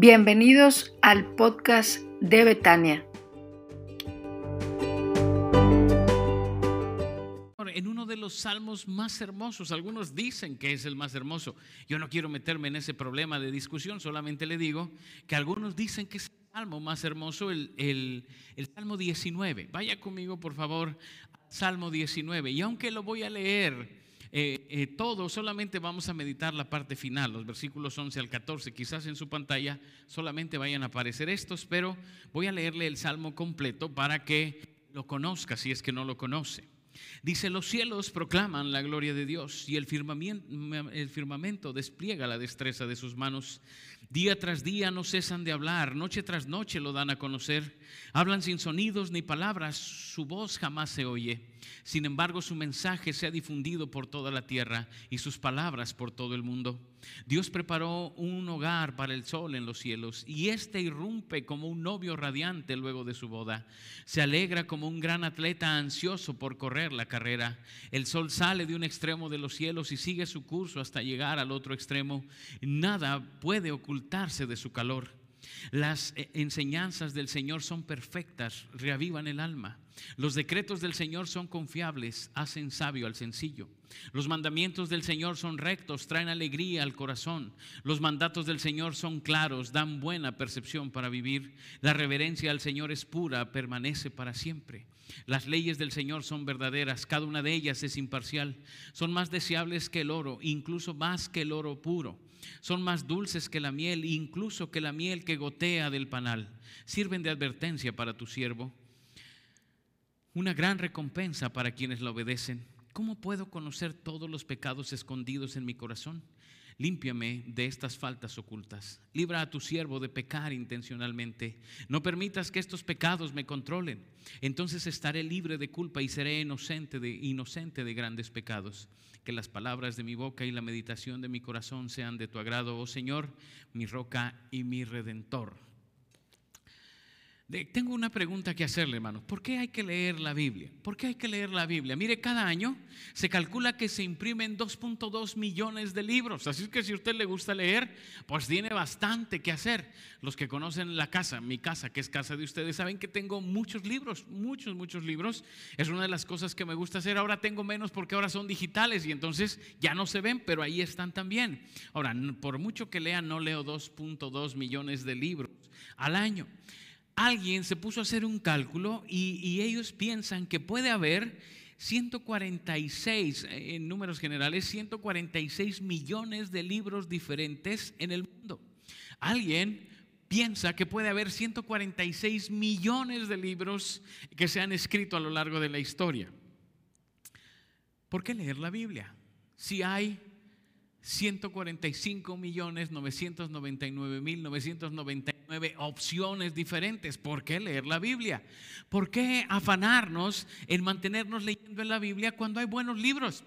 Bienvenidos al podcast de Betania. En uno de los salmos más hermosos, algunos dicen que es el más hermoso. Yo no quiero meterme en ese problema de discusión, solamente le digo que algunos dicen que es el salmo más hermoso, el, el, Salmo 19. Vaya conmigo, por favor, Salmo 19. Y aunque lo voy a leer eh, eh, todo, solamente vamos a meditar la parte final, los versículos 11 al 14. Quizás en su pantalla solamente vayan a aparecer estos, pero voy a leerle el salmo completo para que lo conozca si es que no lo conoce. Dice, los cielos proclaman la gloria de Dios y el el firmamento, despliega la destreza de sus manos. Día tras día no cesan de hablar, noche tras noche lo dan a conocer. Hablan sin sonidos ni palabras, su voz jamás se oye. Sin embargo, su mensaje se ha difundido por toda la tierra y sus palabras por todo el mundo. Dios preparó un hogar para el sol en los cielos y éste irrumpe como un novio radiante luego de su boda. Se alegra como un gran atleta ansioso por correr la carrera. El sol sale de un extremo de los cielos y sigue su curso hasta llegar al otro extremo. Nada puede ocultarse de su calor. Las eh, enseñanzas del Señor son perfectas, reavivan el alma. Los decretos del Señor son confiables, hacen sabio al sencillo. Los mandamientos del Señor son rectos, traen alegría al corazón. Los mandatos del Señor son claros, dan buena percepción para vivir. La reverencia al Señor es pura, permanece para siempre. Las leyes del Señor son verdaderas, cada una de ellas es imparcial. Son más deseables que el oro, incluso más que el oro puro. Son más dulces que la miel, incluso que la miel que gotea del panal. Sirven de advertencia para tu siervo una gran recompensa para quienes la obedecen. ¿Cómo puedo conocer todos los pecados escondidos en mi corazón? Límpiame de estas faltas ocultas. Libra a tu siervo de pecar intencionalmente. No permitas que estos pecados me controlen. Entonces estaré libre de culpa y seré inocente de, inocente de grandes pecados. Que las palabras de mi boca y la meditación de mi corazón sean de tu agrado, oh Señor, mi roca y mi redentor tengo una pregunta que hacerle, hermano. ¿Por qué hay que leer la Biblia? ¿Por qué hay que leer la Biblia? Mire, cada año se calcula que se imprimen 2.2 millones de libros. Así que si a usted le gusta leer, pues tiene bastante que hacer. Los que conocen la casa, mi casa, que es casa de ustedes, saben que tengo muchos libros, muchos, muchos libros. Es una de las cosas que me gusta hacer. Ahora tengo menos porque ahora son digitales y entonces ya no se ven, pero ahí están también. Ahora, por mucho que lea, no leo 2.2 millones de libros al año alguien se puso a hacer un cálculo y, ellos piensan que puede haber 146, eh, en números generales, 146 millones de libros diferentes en el mundo. Alguien piensa que puede haber 146 millones de libros que se han escrito a lo largo de la historia. ¿Por qué leer la Biblia? Si hay 145 millones 999 mil 999 opciones diferentes. ¿Por qué leer la Biblia? ¿Por qué afanarnos en mantenernos leyendo en la Biblia cuando hay buenos libros?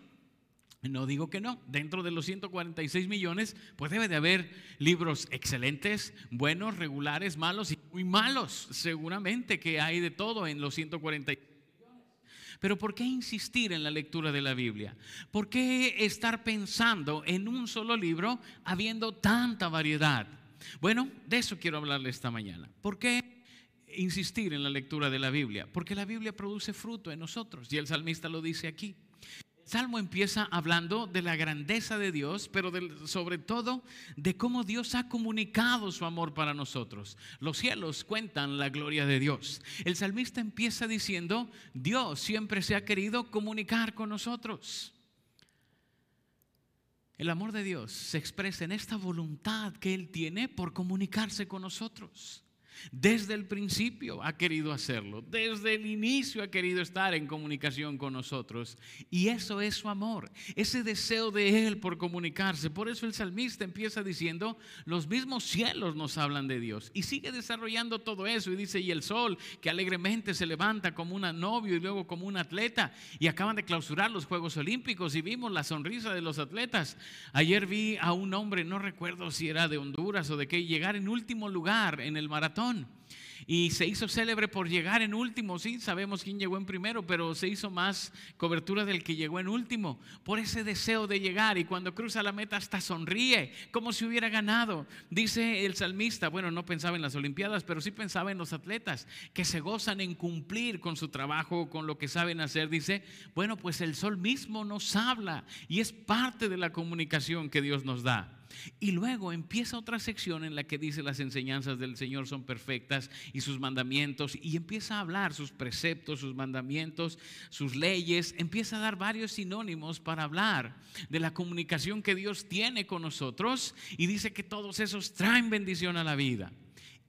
No digo que no. Dentro de los 146 millones, pues debe de haber libros excelentes, buenos, regulares, malos y muy malos. Seguramente que hay de todo en los 146 pero ¿por qué insistir en la lectura de la Biblia? ¿Por qué estar pensando en un solo libro habiendo tanta variedad? Bueno, de eso quiero hablarle esta mañana. ¿Por qué insistir en la lectura de la Biblia? Porque la Biblia produce fruto en nosotros y el salmista lo dice aquí. Salmo empieza hablando de la grandeza de Dios, pero sobre todo de cómo Dios ha comunicado su amor para nosotros. Los cielos cuentan la gloria de Dios. El salmista empieza diciendo, Dios siempre se ha querido comunicar con nosotros. El amor de Dios se expresa en esta voluntad que Él tiene por comunicarse con nosotros. Desde el principio ha querido hacerlo, desde el inicio ha querido estar en comunicación con nosotros. Y eso es su amor, ese deseo de Él por comunicarse. Por eso el salmista empieza diciendo, los mismos cielos nos hablan de Dios. Y sigue desarrollando todo eso y dice, y el sol que alegremente se levanta como un novio y luego como un atleta. Y acaban de clausurar los Juegos Olímpicos y vimos la sonrisa de los atletas. Ayer vi a un hombre, no recuerdo si era de Honduras o de qué, llegar en último lugar en el maratón On. Y se hizo célebre por llegar en último, sí, sabemos quién llegó en primero, pero se hizo más cobertura del que llegó en último, por ese deseo de llegar y cuando cruza la meta hasta sonríe, como si hubiera ganado. Dice el salmista, bueno, no pensaba en las Olimpiadas, pero sí pensaba en los atletas que se gozan en cumplir con su trabajo, con lo que saben hacer. Dice, bueno, pues el sol mismo nos habla y es parte de la comunicación que Dios nos da. Y luego empieza otra sección en la que dice las enseñanzas del Señor son perfectas y sus mandamientos y empieza a hablar sus preceptos, sus mandamientos, sus leyes, empieza a dar varios sinónimos para hablar de la comunicación que Dios tiene con nosotros y dice que todos esos traen bendición a la vida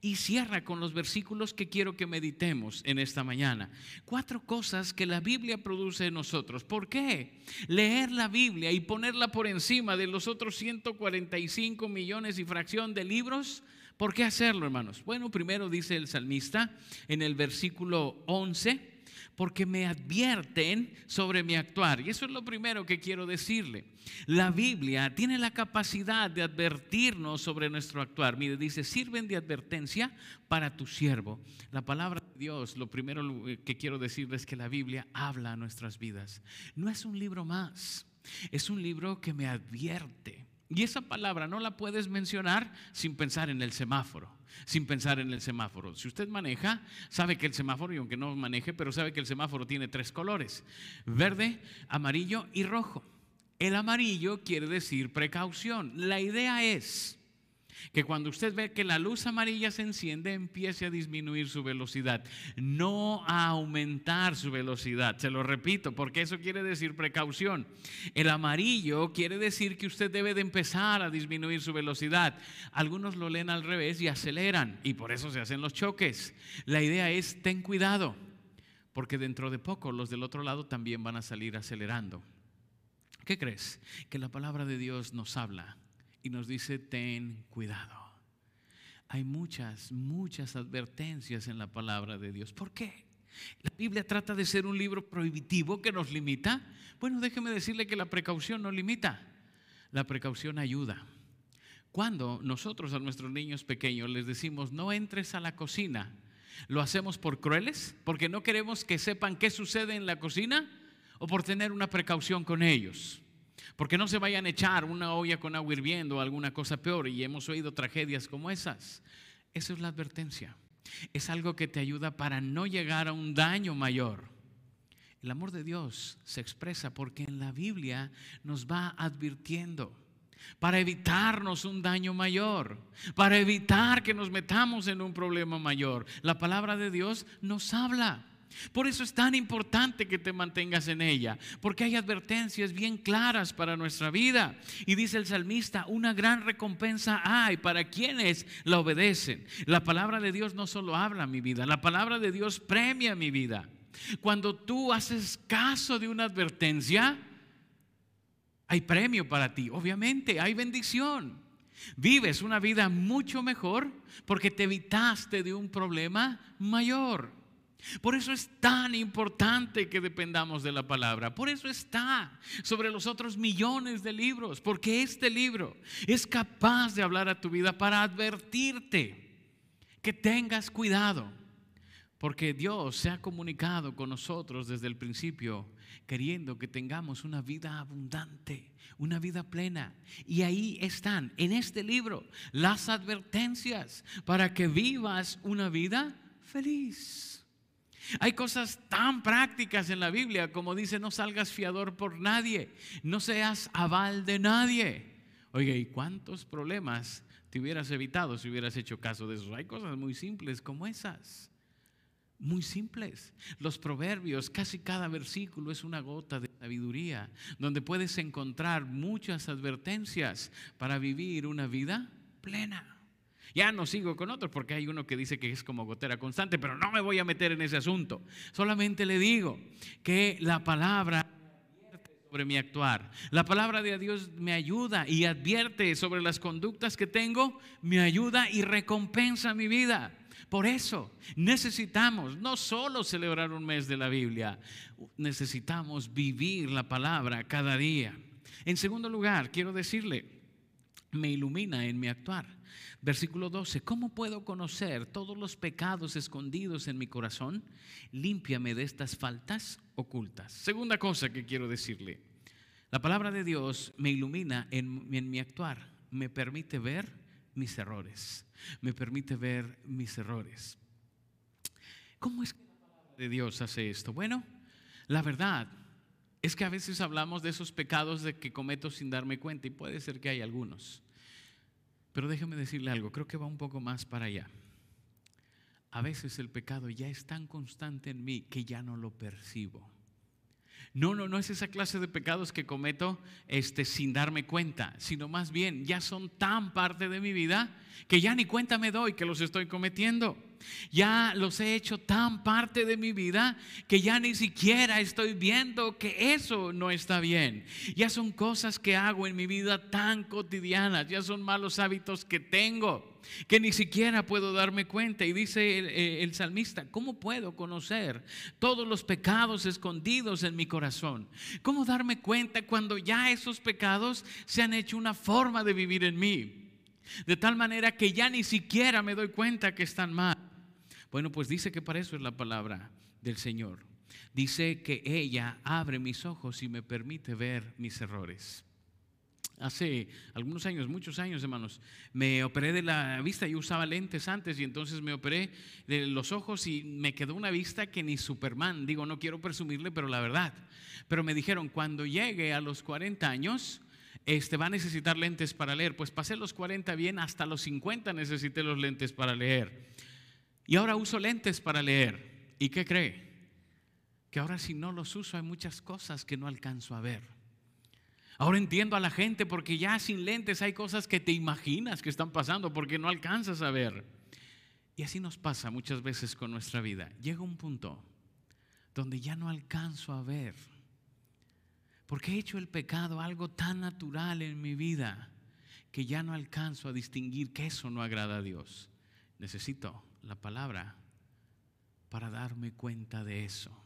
y cierra con los versículos que quiero que meditemos en esta mañana. Cuatro cosas que la Biblia produce en nosotros. ¿Por qué? Leer la Biblia y ponerla por encima de los otros 145 millones y fracción de libros. ¿Por qué hacerlo, hermanos? Bueno, primero dice el salmista en el versículo 11 porque me advierten sobre mi actuar. Y eso es lo primero que quiero decirle. La Biblia tiene la capacidad de advertirnos sobre nuestro actuar. Mire, dice, sirven de advertencia para tu siervo. La palabra de Dios, lo primero que quiero decirles es que la Biblia habla a nuestras vidas. No es un libro más, es un libro que me advierte. Y esa palabra no la puedes mencionar sin pensar en el semáforo sin pensar en el semáforo. Si usted maneja, sabe que el semáforo, y aunque no maneje, pero sabe que el semáforo tiene tres colores, verde, amarillo y rojo. El amarillo quiere decir precaución. La idea es que cuando usted ve que la luz amarilla se enciende, empiece a disminuir su velocidad, no a aumentar su velocidad. Se lo repito, porque eso quiere decir precaución. El amarillo quiere decir que usted debe de empezar a disminuir su velocidad. Algunos lo leen al revés y aceleran, y por eso se hacen los choques. La idea es, ten cuidado, porque dentro de poco los del otro lado también van a salir acelerando. ¿Qué crees? Que la palabra de Dios nos habla y nos dice, ten cuidado. Hay muchas, muchas advertencias en la palabra de Dios. ¿Por qué? ¿La Biblia trata de ser un libro prohibitivo que nos limita? Bueno, déjeme decirle que la precaución no limita, la precaución ayuda. Cuando nosotros a nuestros niños pequeños les decimos, no entres a la cocina, ¿lo hacemos por crueles? ¿Porque no queremos que sepan qué sucede en la cocina? ¿O por tener una precaución con ellos? Porque no se vayan a echar una olla con agua hirviendo o alguna cosa peor. Y hemos oído tragedias como esas. Esa es la advertencia. Es algo que te ayuda para no llegar a un daño mayor. El amor de Dios se expresa porque en la Biblia nos va advirtiendo para evitarnos un daño mayor, para evitar que nos metamos en un problema mayor. La palabra de Dios nos habla. Por eso es tan importante que te mantengas en ella, porque hay advertencias bien claras para nuestra vida. Y dice el salmista, una gran recompensa hay para quienes la obedecen. La palabra de Dios no solo habla mi vida, la palabra de Dios premia mi vida. Cuando tú haces caso de una advertencia, hay premio para ti, obviamente, hay bendición. Vives una vida mucho mejor porque te evitaste de un problema mayor. Por eso es tan importante que dependamos de la palabra. Por eso está sobre los otros millones de libros. Porque este libro es capaz de hablar a tu vida para advertirte que tengas cuidado. Porque Dios se ha comunicado con nosotros desde el principio queriendo que tengamos una vida abundante, una vida plena. Y ahí están, en este libro, las advertencias para que vivas una vida feliz. Hay cosas tan prácticas en la Biblia como dice, no salgas fiador por nadie, no seas aval de nadie. Oye, ¿y cuántos problemas te hubieras evitado si hubieras hecho caso de eso? Hay cosas muy simples como esas. Muy simples. Los proverbios, casi cada versículo es una gota de sabiduría, donde puedes encontrar muchas advertencias para vivir una vida plena. Ya no sigo con otros porque hay uno que dice que es como gotera constante, pero no me voy a meter en ese asunto. Solamente le digo que la palabra sobre mi actuar. La palabra de Dios me ayuda y advierte sobre las conductas que tengo, me ayuda y recompensa mi vida. Por eso necesitamos no solo celebrar un mes de la Biblia, necesitamos vivir la palabra cada día. En segundo lugar, quiero decirle, me ilumina en mi actuar. Versículo 12, ¿cómo puedo conocer todos los pecados escondidos en mi corazón? Límpiame de estas faltas ocultas. Segunda cosa que quiero decirle, la palabra de Dios me ilumina en, mi actuar, me permite ver mis errores, me permite ver mis errores. ¿Cómo es que la palabra de Dios hace esto? Bueno, la verdad es que a veces hablamos de esos pecados de que cometo sin darme cuenta y puede ser que hay algunos. Pero déjeme decirle algo, creo que va un poco más para allá. A veces el pecado ya es tan constante en mí que ya no lo percibo. No, no, no es esa clase de pecados que cometo este, sin darme cuenta, sino más bien ya son tan parte de mi vida que ya ni cuenta me doy que los estoy cometiendo. Ya los he hecho tan parte de mi vida que ya ni siquiera estoy viendo que eso no está bien. Ya son cosas que hago en mi vida tan cotidianas, ya son malos hábitos que tengo que ni siquiera puedo darme cuenta. Y dice eh, el, salmista, ¿cómo puedo conocer todos los pecados escondidos en mi corazón? ¿Cómo darme cuenta cuando ya esos pecados se han hecho una forma de vivir en mí? De tal manera que ya ni siquiera me doy cuenta que están mal. Bueno, pues dice que para eso es la palabra del Señor. Dice que ella abre mis ojos y me permite ver mis errores. Hace algunos años, muchos años, hermanos, me operé de la vista. Yo usaba lentes antes y entonces me operé de los ojos y me quedó una vista que ni Superman. Digo, no quiero presumirle, pero la verdad. Pero me dijeron, cuando llegue a los 40 años, este, va a necesitar lentes para leer. Pues pasé los 40 bien, hasta los 50 necesité los lentes para leer. Y ahora uso lentes para leer. ¿Y qué cree? Que ahora si no los uso hay muchas cosas que no alcanzo a ver. Ahora entiendo a la gente porque ya sin lentes hay cosas que te imaginas que están pasando porque no alcanzas a ver. Y así nos pasa muchas veces con nuestra vida. Llega un punto donde ya no alcanzo a ver. Porque he hecho el pecado algo tan natural en mi vida que ya no alcanzo a distinguir que eso no agrada a Dios. Necesito la palabra para darme cuenta de eso.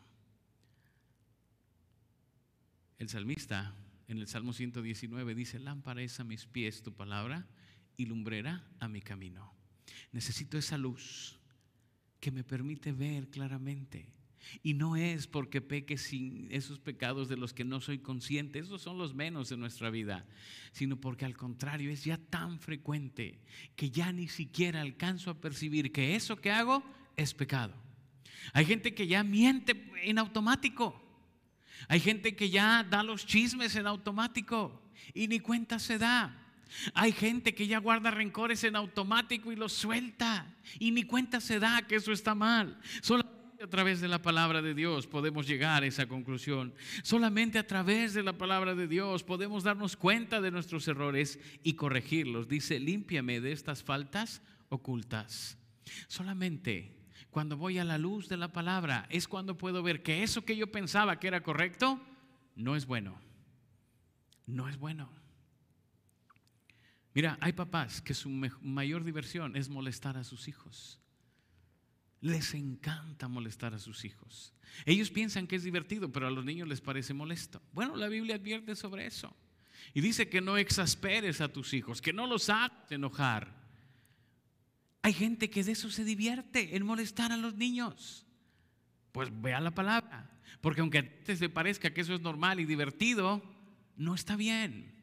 El salmista en el Salmo 119 dice, lámpara es a mis pies tu palabra y lumbrera a mi camino. Necesito esa luz que me permite ver claramente. Y no es porque peque sin esos pecados de los que no soy consciente, esos son los menos de nuestra vida, sino porque al contrario es ya tan frecuente que ya ni siquiera alcanzo a percibir que eso que hago es pecado. Hay gente que ya miente en automático. Hay gente que ya da los chismes en automático y ni cuenta se da. Hay gente que ya guarda rencores en automático y los suelta y ni cuenta se da que eso está mal. Solamente a través de la palabra de Dios podemos llegar a esa conclusión. Solamente a través de la palabra de Dios podemos darnos cuenta de nuestros errores y corregirlos. Dice, límpiame de estas faltas ocultas. Solamente cuando voy a la luz de la palabra, es cuando puedo ver que eso que yo pensaba que era correcto, no es bueno. No es bueno. Mira, hay papás que su mayor diversión es molestar a sus hijos. Les encanta molestar a sus hijos. Ellos piensan que es divertido, pero a los niños les parece molesto. Bueno, la Biblia advierte sobre eso. Y dice que no exasperes a tus hijos, que no los hagas enojar. Hay gente que de eso se divierte, en molestar a los niños. Pues vea la palabra. Porque aunque a ti te parezca que eso es normal y divertido, no está bien.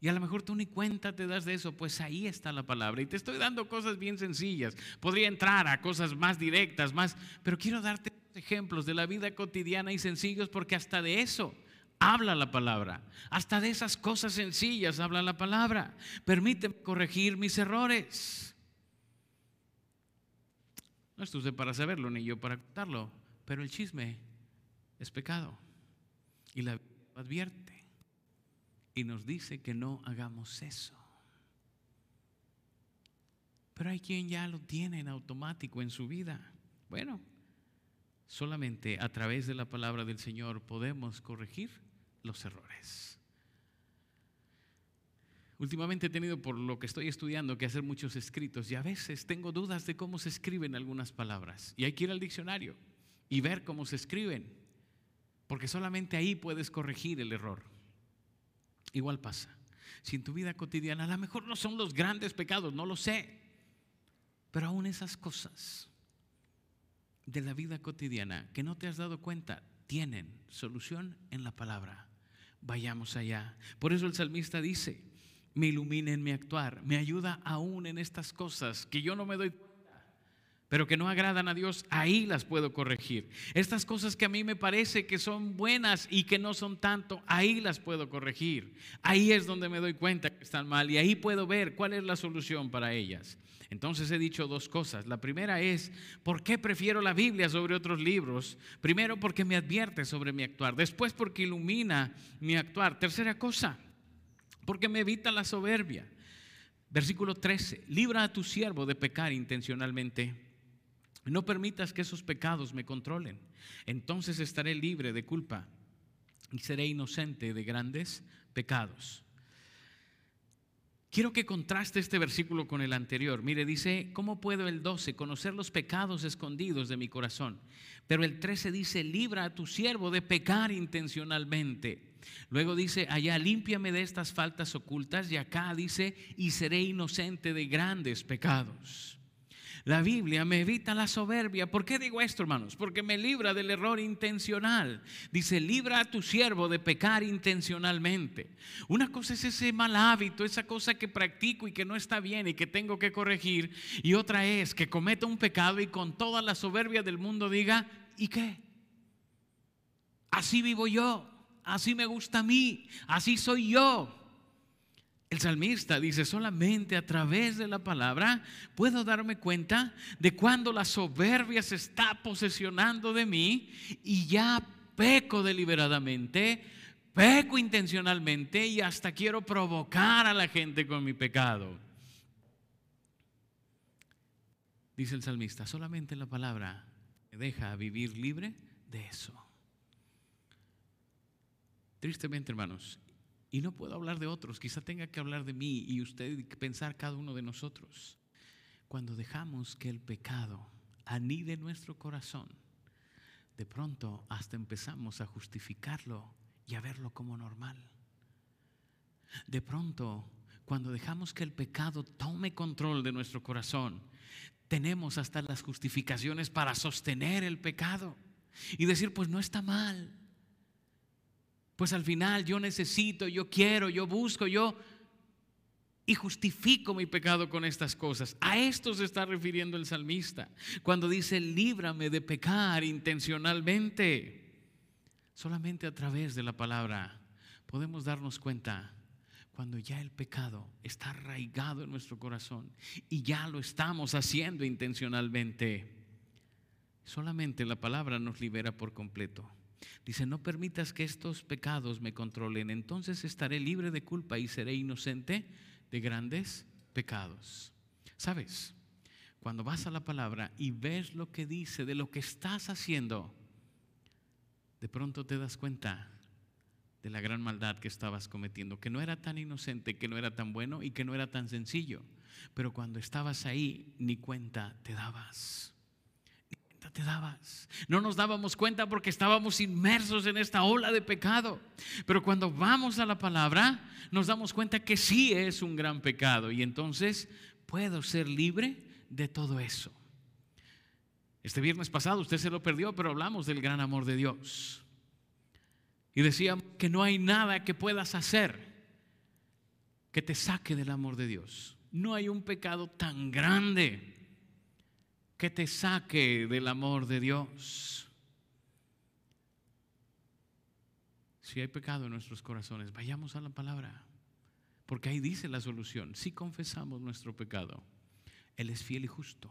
Y a lo mejor tú ni cuenta te das de eso, pues ahí está la palabra. Y te estoy dando cosas bien sencillas. Podría entrar a cosas más directas, más, pero quiero darte ejemplos de la vida cotidiana y sencillos porque hasta de eso habla la palabra. Hasta de esas cosas sencillas habla la palabra. Permíteme corregir mis errores. No es usted para saberlo ni yo para contarlo, pero el chisme es pecado. Y la Biblia advierte y nos dice que no hagamos eso. Pero hay quien ya lo tiene en automático en su vida. Bueno, solamente a través de la palabra del Señor podemos corregir los errores. Últimamente he tenido, por lo que estoy estudiando, que hacer muchos escritos y a veces tengo dudas de cómo se escriben algunas palabras. Y hay que ir al diccionario y ver cómo se escriben, porque solamente ahí puedes corregir el error. Igual pasa. si en tu vida cotidiana, a lo mejor no son los grandes pecados, no lo sé, pero aún esas cosas de la vida cotidiana que no te has dado cuenta tienen solución en la palabra. Vayamos allá. Por eso el salmista dice, me ilumina en mi actuar, me ayuda aún en estas cosas que yo no me doy cuenta pero que no agradan a Dios, ahí las puedo corregir. Estas cosas que a mí me parece que son buenas y que no son tanto, ahí las puedo corregir. Ahí es donde me doy cuenta que están mal y ahí puedo ver cuál es la solución para ellas. Entonces he dicho dos cosas. La primera es, ¿por qué prefiero la Biblia sobre otros libros? Primero porque me advierte sobre mi actuar. Después porque ilumina mi actuar. Tercera cosa, porque me evita la soberbia. Versículo 13, libra a tu siervo de pecar intencionalmente no permitas que esos pecados me controlen. Entonces estaré libre de culpa y seré inocente de grandes pecados. Quiero que contraste este versículo con el anterior. Mire, dice, ¿cómo puedo el 12 conocer los pecados escondidos de mi corazón? Pero el 13 dice, libra a tu siervo de pecar intencionalmente. Luego dice, allá límpiame de estas faltas ocultas y acá dice, y seré inocente de grandes pecados. La Biblia me evita la soberbia. ¿Por qué digo esto, hermanos? Porque me libra del error intencional. Dice, libra a tu siervo de pecar intencionalmente. Una cosa es ese mal hábito, esa cosa que practico y que no está bien y que tengo que corregir. Y otra es que cometa un pecado y con toda la soberbia del mundo diga, ¿y qué? Así vivo yo, así me gusta a mí, así soy yo. El salmista dice, solamente a través de la palabra puedo darme cuenta de cuando la soberbia se está posesionando de mí y ya peco deliberadamente, peco intencionalmente y hasta quiero provocar a la gente con mi pecado. Dice el salmista, solamente la palabra me deja vivir libre de eso. Tristemente, hermanos, y no puedo hablar de otros, quizá tenga que hablar de mí y usted pensar cada uno de nosotros. Cuando dejamos que el pecado anide nuestro corazón, de pronto hasta empezamos a justificarlo y a verlo como normal. De pronto, cuando dejamos que el pecado tome control de nuestro corazón, tenemos hasta las justificaciones para sostener el pecado y decir, pues no está mal pues al final yo necesito, yo quiero, yo busco, yo... Y justifico mi pecado con estas cosas. A esto se está refiriendo el salmista cuando dice, líbrame de pecar intencionalmente. Solamente a través de la palabra podemos darnos cuenta cuando ya el pecado está arraigado en nuestro corazón y ya lo estamos haciendo intencionalmente. Solamente la palabra nos libera por completo. Dice, no permitas que estos pecados me controlen, entonces estaré libre de culpa y seré inocente de grandes pecados. ¿Sabes? Cuando vas a la palabra y ves lo que dice de lo que estás haciendo, de pronto te das cuenta de la gran maldad que estabas cometiendo, que no era tan inocente, que no era tan bueno y que no era tan sencillo. Pero cuando estabas ahí, ni cuenta te dabas te dabas. No nos dábamos cuenta porque estábamos inmersos en esta ola de pecado. Pero cuando vamos a la palabra, nos damos cuenta que sí es un gran pecado y entonces puedo ser libre de todo eso. Este viernes pasado usted se lo perdió, pero hablamos del gran amor de Dios. Y decíamos que no hay nada que puedas hacer que te saque del amor de Dios. No hay un pecado tan grande que te saque del amor de Dios. Si hay pecado en nuestros corazones, vayamos a la palabra, porque ahí dice la solución. Si confesamos nuestro pecado, Él es fiel y justo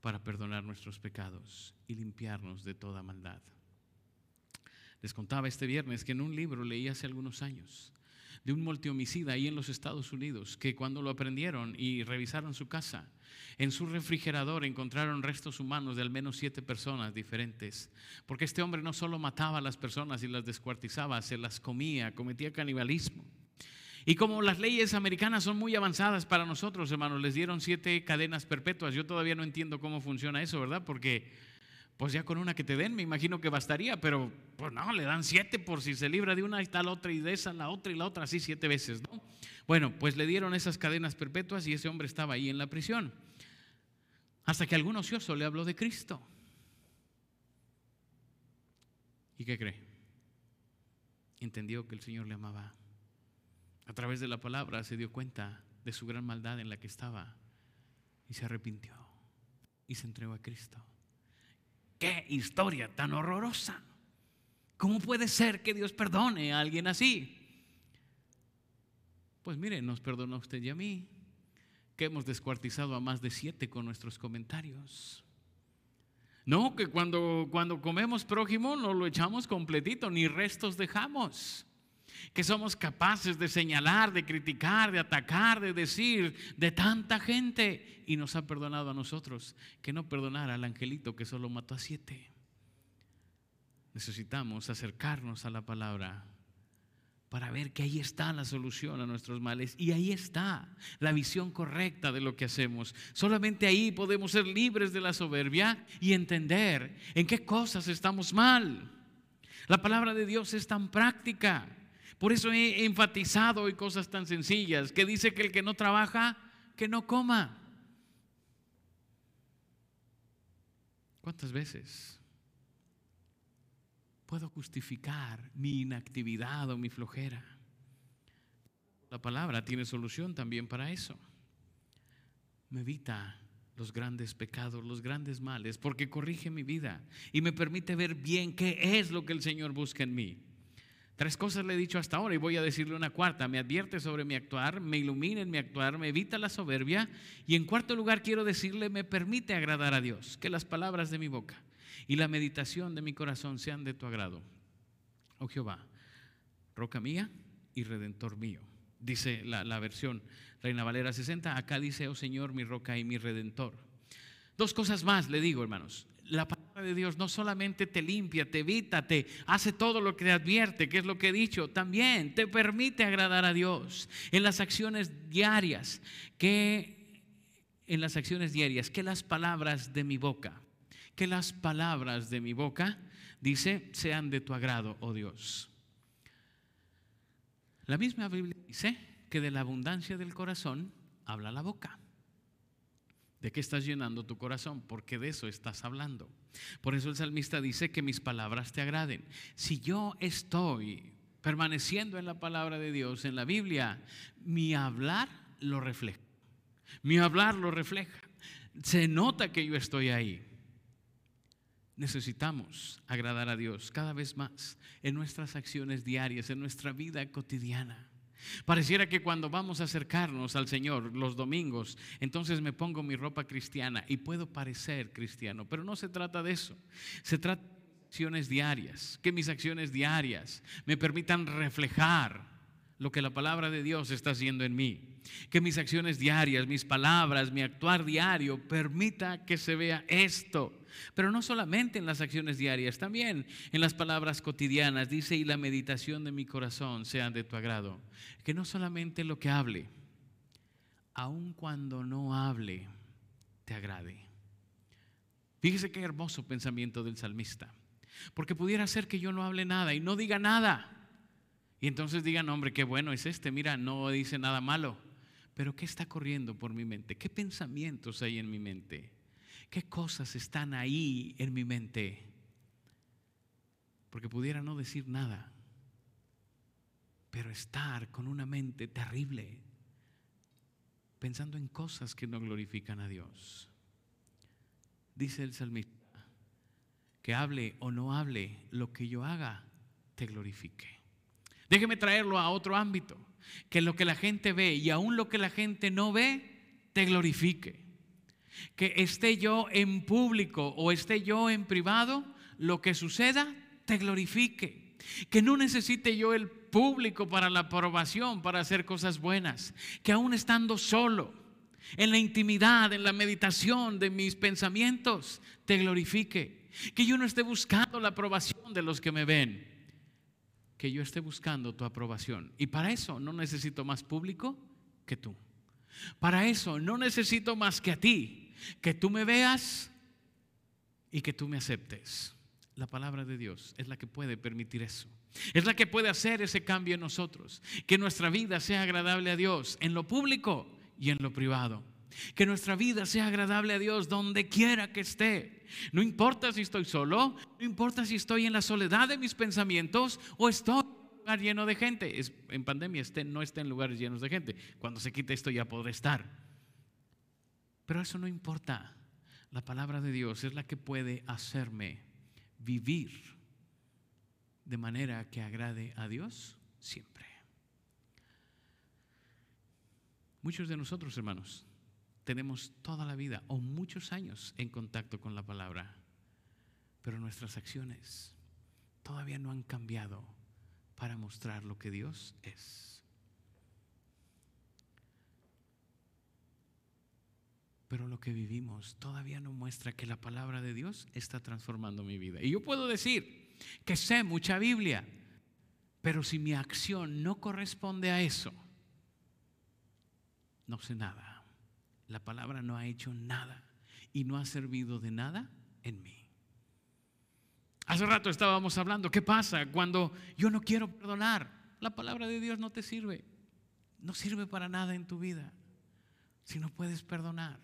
para perdonar nuestros pecados y limpiarnos de toda maldad. Les contaba este viernes que en un libro leí hace algunos años de un multihomicida ahí en los Estados Unidos, que cuando lo aprendieron y revisaron su casa, en su refrigerador encontraron restos humanos de al menos siete personas diferentes, porque este hombre no solo mataba a las personas y las descuartizaba, se las comía, cometía canibalismo. Y como las leyes americanas son muy avanzadas para nosotros, hermanos, les dieron siete cadenas perpetuas. Yo todavía no entiendo cómo funciona eso, ¿verdad? Porque Pues ya con una que te den, me imagino que bastaría, pero pues no, le dan siete por si se libra de una y tal otra y de esa la otra y la otra, así siete veces, ¿no? Bueno, pues le dieron esas cadenas perpetuas y ese hombre estaba ahí en la prisión. Hasta que algún ocioso le habló de Cristo. ¿Y qué cree? Entendió que el Señor le amaba. A través de la palabra se dio cuenta de su gran maldad en la que estaba y se arrepintió y se entregó a Cristo. Qué historia tan horrorosa. ¿Cómo puede ser que Dios perdone a alguien así? Pues mire, nos perdona usted y a mí, que hemos descuartizado a más de siete con nuestros comentarios. No, que cuando, cuando comemos prójimo no lo echamos completito, ni restos dejamos. Que somos capaces de señalar, de criticar, de atacar, de decir de tanta gente. Y nos ha perdonado a nosotros que no perdonara al angelito que solo mató a siete. Necesitamos acercarnos a la palabra para ver que ahí está la solución a nuestros males y ahí está la visión correcta de lo que hacemos. Solamente ahí podemos ser libres de la soberbia y entender en qué cosas estamos mal. La palabra de Dios es tan práctica. Por eso he enfatizado hoy cosas tan sencillas, que dice que el que no trabaja, que no coma. ¿Cuántas veces puedo justificar mi inactividad o mi flojera? La palabra tiene solución también para eso. Me evita los grandes pecados, los grandes males, porque corrige mi vida y me permite ver bien qué es lo que el Señor busca en mí. Tres cosas le he dicho hasta ahora y voy a decirle una cuarta. Me advierte sobre mi actuar, me ilumina en mi actuar, me evita la soberbia. Y en cuarto lugar quiero decirle, me permite agradar a Dios. Que las palabras de mi boca y la meditación de mi corazón sean de tu agrado. Oh Jehová, roca mía y redentor mío. Dice la, versión Reina Valera 60. Acá dice, oh Señor, mi roca y mi redentor. Dos cosas más le digo, hermanos. La de Dios no solamente te limpia, te evita, te hace todo lo que te advierte, que es lo que he dicho, también te permite agradar a Dios en las acciones diarias, que en las acciones diarias, que las palabras de mi boca, que las palabras de mi boca, dice, sean de tu agrado, oh Dios. La misma Biblia dice que de la abundancia del corazón habla la boca. ¿De qué estás llenando tu corazón? Porque de eso estás hablando. Por eso el salmista dice que mis palabras te agraden. Si yo estoy permaneciendo en la palabra de Dios, en la Biblia, mi hablar lo refleja. Mi hablar lo refleja. Se nota que yo estoy ahí. Necesitamos agradar a Dios cada vez más en nuestras acciones diarias, en nuestra vida cotidiana. Pareciera que cuando vamos a acercarnos al Señor los domingos, entonces me pongo mi ropa cristiana y puedo parecer cristiano, pero no se trata de eso. Se trata de acciones diarias, que mis acciones diarias me permitan reflejar lo que la palabra de Dios está haciendo en mí. Que mis acciones diarias, mis palabras, mi actuar diario permita que se vea esto. Pero no solamente en las acciones diarias, también en las palabras cotidianas. Dice, y la meditación de mi corazón sea de tu agrado. Que no solamente lo que hable, aun cuando no hable, te agrade. Fíjese qué hermoso pensamiento del salmista. Porque pudiera ser que yo no hable nada y no diga nada. Y entonces digan, hombre, qué bueno es este, mira, no dice nada malo. Pero ¿qué está corriendo por mi mente? ¿Qué pensamientos hay en mi mente? ¿Qué cosas están ahí en mi mente? Porque pudiera no decir nada, pero estar con una mente terrible, pensando en cosas que no glorifican a Dios. Dice el salmista, que hable o no hable, lo que yo haga te glorifique. Déjeme traerlo a otro ámbito, que lo que la gente ve y aún lo que la gente no ve, te glorifique. Que esté yo en público o esté yo en privado, lo que suceda, te glorifique. Que no necesite yo el público para la aprobación, para hacer cosas buenas. Que aún estando solo, en la intimidad, en la meditación de mis pensamientos, te glorifique. Que yo no esté buscando la aprobación de los que me ven que yo esté buscando tu aprobación. Y para eso no necesito más público que tú. Para eso no necesito más que a ti, que tú me veas y que tú me aceptes. La palabra de Dios es la que puede permitir eso. Es la que puede hacer ese cambio en nosotros. Que nuestra vida sea agradable a Dios en lo público y en lo privado. Que nuestra vida sea agradable a Dios donde quiera que esté. No importa si estoy solo, no importa si estoy en la soledad de mis pensamientos o estoy en un lugar lleno de gente. Es, en pandemia esté, no esté en lugares llenos de gente. Cuando se quite esto ya podré estar. Pero eso no importa. La palabra de Dios es la que puede hacerme vivir de manera que agrade a Dios siempre. Muchos de nosotros, hermanos, tenemos toda la vida o muchos años en contacto con la palabra, pero nuestras acciones todavía no han cambiado para mostrar lo que Dios es. Pero lo que vivimos todavía no muestra que la palabra de Dios está transformando mi vida. Y yo puedo decir que sé mucha Biblia, pero si mi acción no corresponde a eso, no sé nada. La palabra no ha hecho nada y no ha servido de nada en mí. Hace rato estábamos hablando, ¿qué pasa cuando yo no quiero perdonar? La palabra de Dios no te sirve. No sirve para nada en tu vida si no puedes perdonar.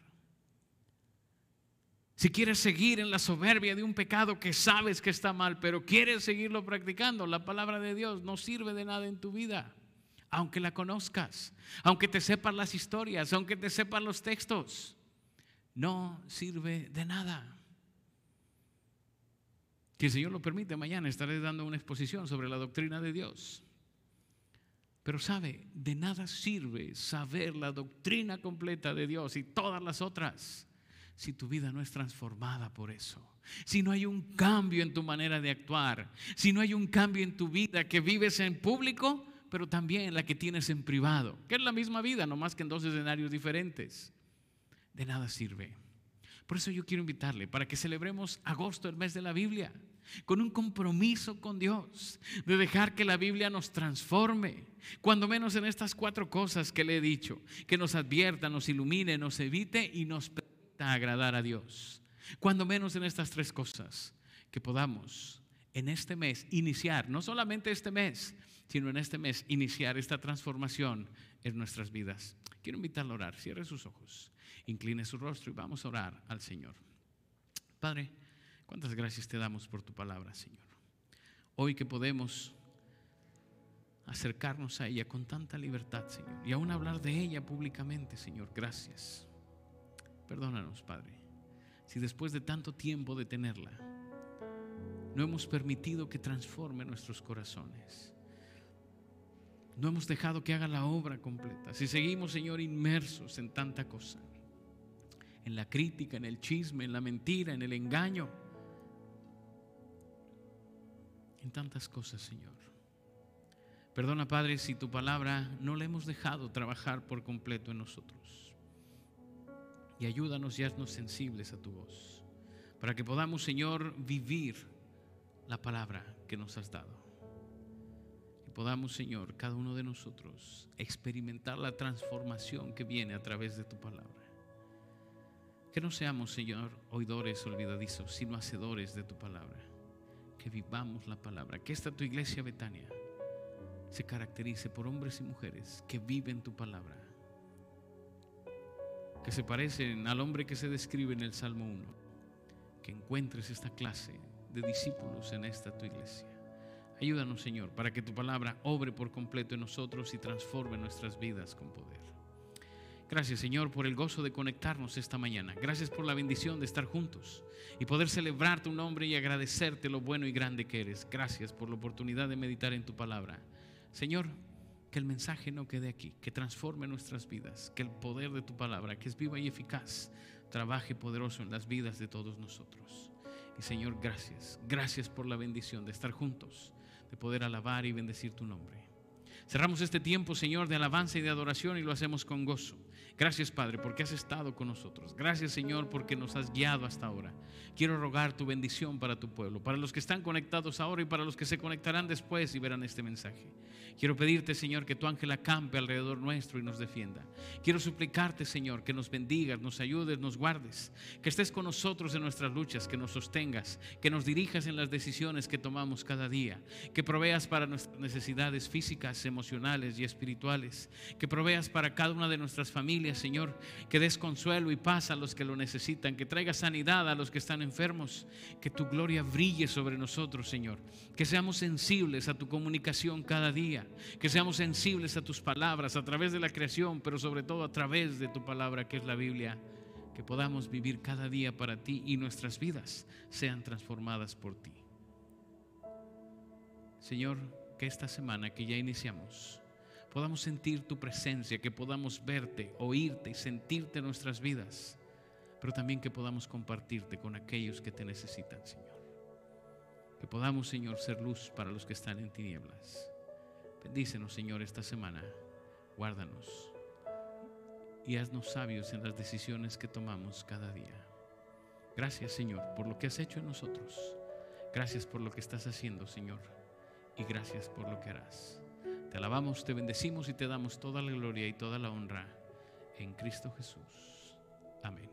Si quieres seguir en la soberbia de un pecado que sabes que está mal, pero quieres seguirlo practicando, la palabra de Dios no sirve de nada en tu vida aunque la conozcas, aunque te sepas las historias, aunque te sepas los textos, no sirve de nada. Si el Señor lo permite, mañana estaré dando una exposición sobre la doctrina de Dios. Pero sabe, de nada sirve saber la doctrina completa de Dios y todas las otras si tu vida no es transformada por eso. Si no hay un cambio en tu manera de actuar, si no hay un cambio en tu vida que vives en público pero también la que tienes en privado, que es la misma vida, no más que en dos escenarios diferentes. De nada sirve. Por eso yo quiero invitarle para que celebremos agosto, el mes de la Biblia, con un compromiso con Dios, de dejar que la Biblia nos transforme, cuando menos en estas cuatro cosas que le he dicho, que nos advierta, nos ilumine, nos evite y nos permita agradar a Dios. Cuando menos en estas tres cosas, que podamos en este mes iniciar, no solamente este mes, sino en este mes iniciar esta transformación en nuestras vidas. Quiero invitarle a orar. Cierre sus ojos, incline su rostro y vamos a orar al Señor. Padre, cuántas gracias te damos por tu palabra, Señor. Hoy que podemos acercarnos a ella con tanta libertad, Señor, y aún hablar de ella públicamente, Señor. Gracias. Perdónanos, Padre, si después de tanto tiempo de tenerla, no hemos permitido que transforme nuestros corazones. No hemos dejado que haga la obra completa. Si seguimos, Señor, inmersos en tanta cosa, en la crítica, en el chisme, en la mentira, en el engaño, en tantas cosas, Señor. Perdona, Padre, si tu palabra no la hemos dejado trabajar por completo en nosotros. Y ayúdanos y haznos sensibles a tu voz, para que podamos, Señor, vivir la palabra que nos has dado podamos, Señor, cada uno de nosotros experimentar la transformación que viene a través de tu palabra. Que no seamos, Señor, oidores olvidadizos, sino hacedores de tu palabra. Que vivamos la palabra. Que esta tu iglesia Betania se caracterice por hombres y mujeres que viven tu palabra. Que se parecen al hombre que se describe en el Salmo 1. Que encuentres esta clase de discípulos en esta tu iglesia. Ayúdanos, Señor, para que tu palabra obre por completo en nosotros y transforme nuestras vidas con poder. Gracias, Señor, por el gozo de conectarnos esta mañana. Gracias por la bendición de estar juntos y poder celebrar tu nombre y agradecerte lo bueno y grande que eres. Gracias por la oportunidad de meditar en tu palabra. Señor, que el mensaje no quede aquí, que transforme nuestras vidas, que el poder de tu palabra, que es viva y eficaz, trabaje poderoso en las vidas de todos nosotros. Y Señor, gracias. Gracias por la bendición de estar juntos de poder alabar y bendecir tu nombre. Cerramos este tiempo, Señor, de alabanza y de adoración y lo hacemos con gozo. Gracias, Padre, porque has estado con nosotros. Gracias, Señor, porque nos has guiado hasta ahora. Quiero rogar tu bendición para tu pueblo, para los que están conectados ahora y para los que se conectarán después y verán este mensaje. Quiero pedirte, Señor, que tu ángel acampe alrededor nuestro y nos defienda. Quiero suplicarte, Señor, que nos bendigas, nos ayudes, nos guardes, que estés con nosotros en nuestras luchas, que nos sostengas, que nos dirijas en las decisiones que tomamos cada día, que proveas para nuestras necesidades físicas, emocionales y espirituales, que proveas para cada una de nuestras familias, Señor, que des consuelo y paz a los que lo necesitan, que traigas sanidad a los que están enfermos, que tu gloria brille sobre nosotros, Señor, que seamos sensibles a tu comunicación cada día, que seamos sensibles a tus palabras a través de la creación, pero sobre todo a través de tu palabra que es la Biblia, que podamos vivir cada día para ti y nuestras vidas sean transformadas por ti. Señor, que esta semana que ya iniciamos, podamos sentir tu presencia, que podamos verte, oírte y sentirte en nuestras vidas, pero también que podamos compartirte con aquellos que te necesitan, Señor. Que podamos, Señor, ser luz para los que están en tinieblas. Bendícenos, Señor, esta semana. Guárdanos y haznos sabios en las decisiones que tomamos cada día. Gracias, Señor, por lo que has hecho en nosotros. Gracias por lo que estás haciendo, Señor. Y gracias por lo que harás. Te alabamos, te bendecimos y te damos toda la gloria y toda la honra en Cristo Jesús. Amén.